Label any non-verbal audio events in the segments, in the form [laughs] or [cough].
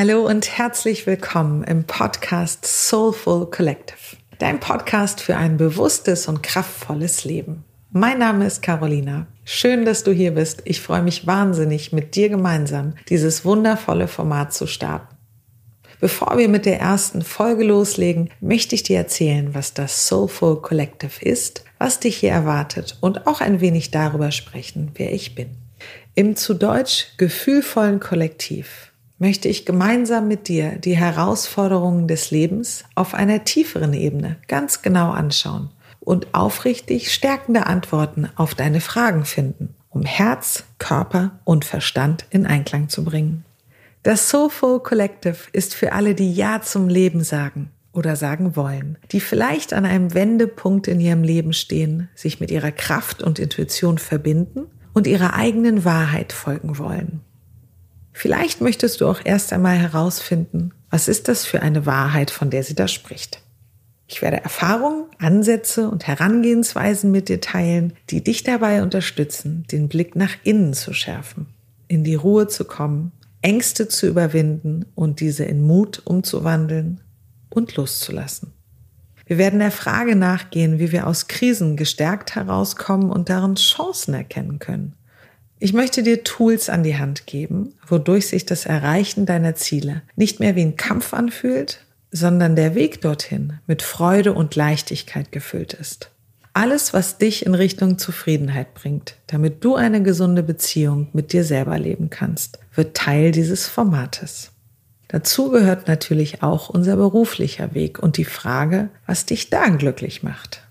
Hallo und herzlich willkommen im Podcast Soulful Collective, dein Podcast für ein bewusstes und kraftvolles Leben. Mein Name ist Carolina. Schön, dass du hier bist. Ich freue mich wahnsinnig, mit dir gemeinsam dieses wundervolle Format zu starten. Bevor wir mit der ersten Folge loslegen, möchte ich dir erzählen, was das Soulful Collective ist, was dich hier erwartet und auch ein wenig darüber sprechen, wer ich bin. Im zu Deutsch gefühlvollen Kollektiv möchte ich gemeinsam mit dir die Herausforderungen des Lebens auf einer tieferen Ebene ganz genau anschauen und aufrichtig stärkende Antworten auf deine Fragen finden, um Herz, Körper und Verstand in Einklang zu bringen. Das Soulful Collective ist für alle, die Ja zum Leben sagen oder sagen wollen, die vielleicht an einem Wendepunkt in ihrem Leben stehen, sich mit ihrer Kraft und Intuition verbinden und ihrer eigenen Wahrheit folgen wollen. Vielleicht möchtest du auch erst einmal herausfinden, was ist das für eine Wahrheit, von der sie da spricht. Ich werde Erfahrungen, Ansätze und Herangehensweisen mit dir teilen, die dich dabei unterstützen, den Blick nach innen zu schärfen, in die Ruhe zu kommen, Ängste zu überwinden und diese in Mut umzuwandeln und loszulassen. Wir werden der Frage nachgehen, wie wir aus Krisen gestärkt herauskommen und darin Chancen erkennen können ich möchte dir Tools an die Hand geben, wodurch sich das Erreichen deiner Ziele nicht mehr wie ein Kampf anfühlt, sondern der Weg dorthin mit Freude und Leichtigkeit gefüllt ist. Alles, was dich in Richtung Zufriedenheit bringt, damit du eine gesunde Beziehung mit dir selber leben kannst, wird Teil dieses Formates. Dazu gehört natürlich auch unser beruflicher Weg und die Frage, was dich da glücklich macht.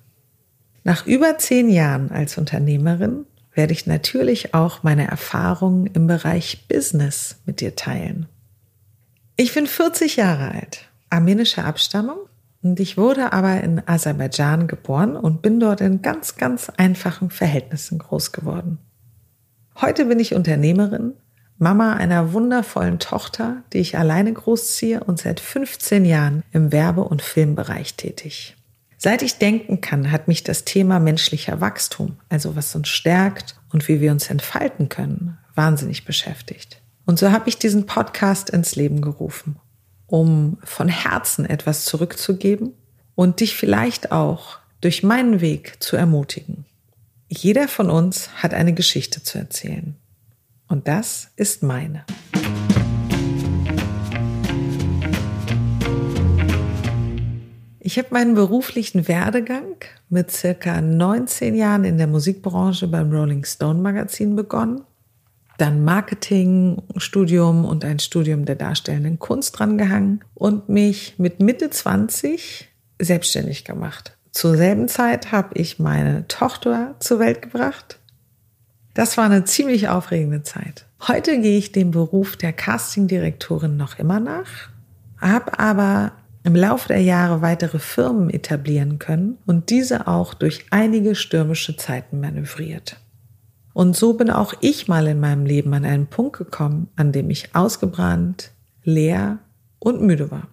Nach über zehn Jahren als Unternehmerin werde ich natürlich auch meine Erfahrungen im Bereich Business mit dir teilen. Ich bin 40 Jahre alt, armenischer Abstammung und ich wurde aber in Aserbaidschan geboren und bin dort in ganz, ganz einfachen Verhältnissen groß geworden. Heute bin ich Unternehmerin, Mama einer wundervollen Tochter, die ich alleine großziehe und seit 15 Jahren im Werbe- und Filmbereich tätig. Seit ich denken kann, hat mich das Thema menschlicher Wachstum, also was uns stärkt und wie wir uns entfalten können, wahnsinnig beschäftigt. Und so habe ich diesen Podcast ins Leben gerufen, um von Herzen etwas zurückzugeben und dich vielleicht auch durch meinen Weg zu ermutigen. Jeder von uns hat eine Geschichte zu erzählen. Und das ist meine. Ich habe meinen beruflichen Werdegang mit circa 19 Jahren in der Musikbranche beim Rolling Stone Magazin begonnen. Dann Marketing, Studium und ein Studium der darstellenden Kunst drangehangen und mich mit Mitte 20 selbstständig gemacht. Zur selben Zeit habe ich meine Tochter zur Welt gebracht. Das war eine ziemlich aufregende Zeit. Heute gehe ich dem Beruf der Castingdirektorin noch immer nach, habe aber im Laufe der Jahre weitere Firmen etablieren können und diese auch durch einige stürmische Zeiten manövriert. Und so bin auch ich mal in meinem Leben an einen Punkt gekommen, an dem ich ausgebrannt, leer und müde war.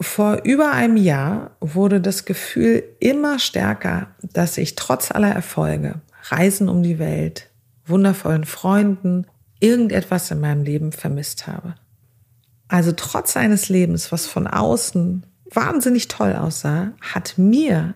Vor über einem Jahr wurde das Gefühl immer stärker, dass ich trotz aller Erfolge, Reisen um die Welt, wundervollen Freunden, irgendetwas in meinem Leben vermisst habe. Also trotz eines Lebens, was von außen wahnsinnig toll aussah, hat mir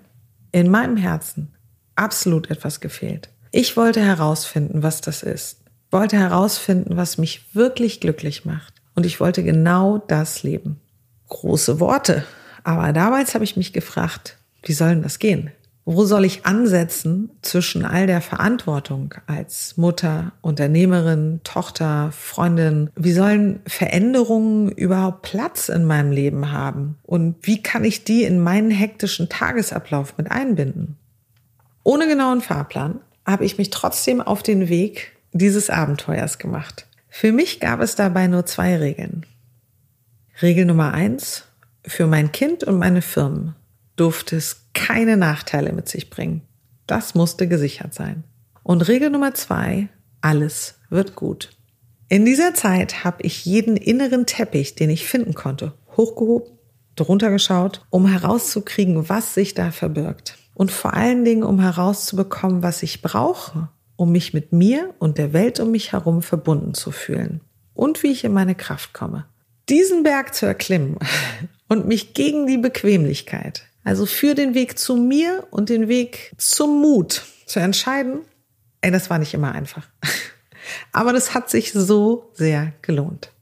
in meinem Herzen absolut etwas gefehlt. Ich wollte herausfinden, was das ist. Wollte herausfinden, was mich wirklich glücklich macht. Und ich wollte genau das leben. Große Worte. Aber damals habe ich mich gefragt, wie soll denn das gehen? Wo soll ich ansetzen zwischen all der Verantwortung als Mutter, Unternehmerin, Tochter, Freundin? Wie sollen Veränderungen überhaupt Platz in meinem Leben haben? Und wie kann ich die in meinen hektischen Tagesablauf mit einbinden? Ohne genauen Fahrplan habe ich mich trotzdem auf den Weg dieses Abenteuers gemacht. Für mich gab es dabei nur zwei Regeln. Regel Nummer eins, für mein Kind und meine Firmen durfte es keine Nachteile mit sich bringen. Das musste gesichert sein. Und Regel Nummer zwei, alles wird gut. In dieser Zeit habe ich jeden inneren Teppich, den ich finden konnte, hochgehoben, drunter geschaut, um herauszukriegen, was sich da verbirgt. Und vor allen Dingen, um herauszubekommen, was ich brauche, um mich mit mir und der Welt um mich herum verbunden zu fühlen. Und wie ich in meine Kraft komme. Diesen Berg zu erklimmen [laughs] und mich gegen die Bequemlichkeit, also für den Weg zu mir und den Weg zum Mut zu entscheiden, ey, das war nicht immer einfach. [laughs] Aber das hat sich so sehr gelohnt.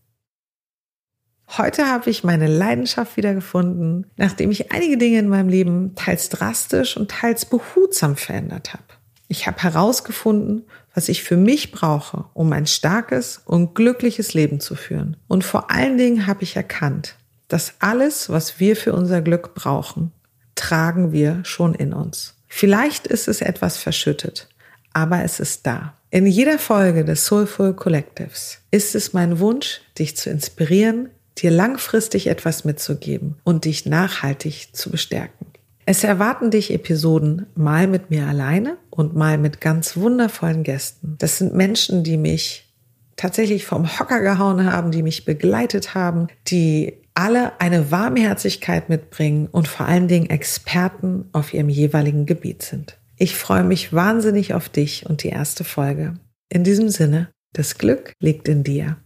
Heute habe ich meine Leidenschaft wiedergefunden, nachdem ich einige Dinge in meinem Leben teils drastisch und teils behutsam verändert habe. Ich habe herausgefunden, was ich für mich brauche, um ein starkes und glückliches Leben zu führen. Und vor allen Dingen habe ich erkannt, dass alles, was wir für unser Glück brauchen, tragen wir schon in uns. Vielleicht ist es etwas verschüttet, aber es ist da. In jeder Folge des Soulful Collectives ist es mein Wunsch, dich zu inspirieren, dir langfristig etwas mitzugeben und dich nachhaltig zu bestärken. Es erwarten dich Episoden mal mit mir alleine und mal mit ganz wundervollen Gästen. Das sind Menschen, die mich tatsächlich vom Hocker gehauen haben, die mich begleitet haben, die alle eine Warmherzigkeit mitbringen und vor allen Dingen Experten auf ihrem jeweiligen Gebiet sind. Ich freue mich wahnsinnig auf dich und die erste Folge. In diesem Sinne, das Glück liegt in dir.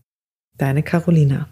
Deine Carolina.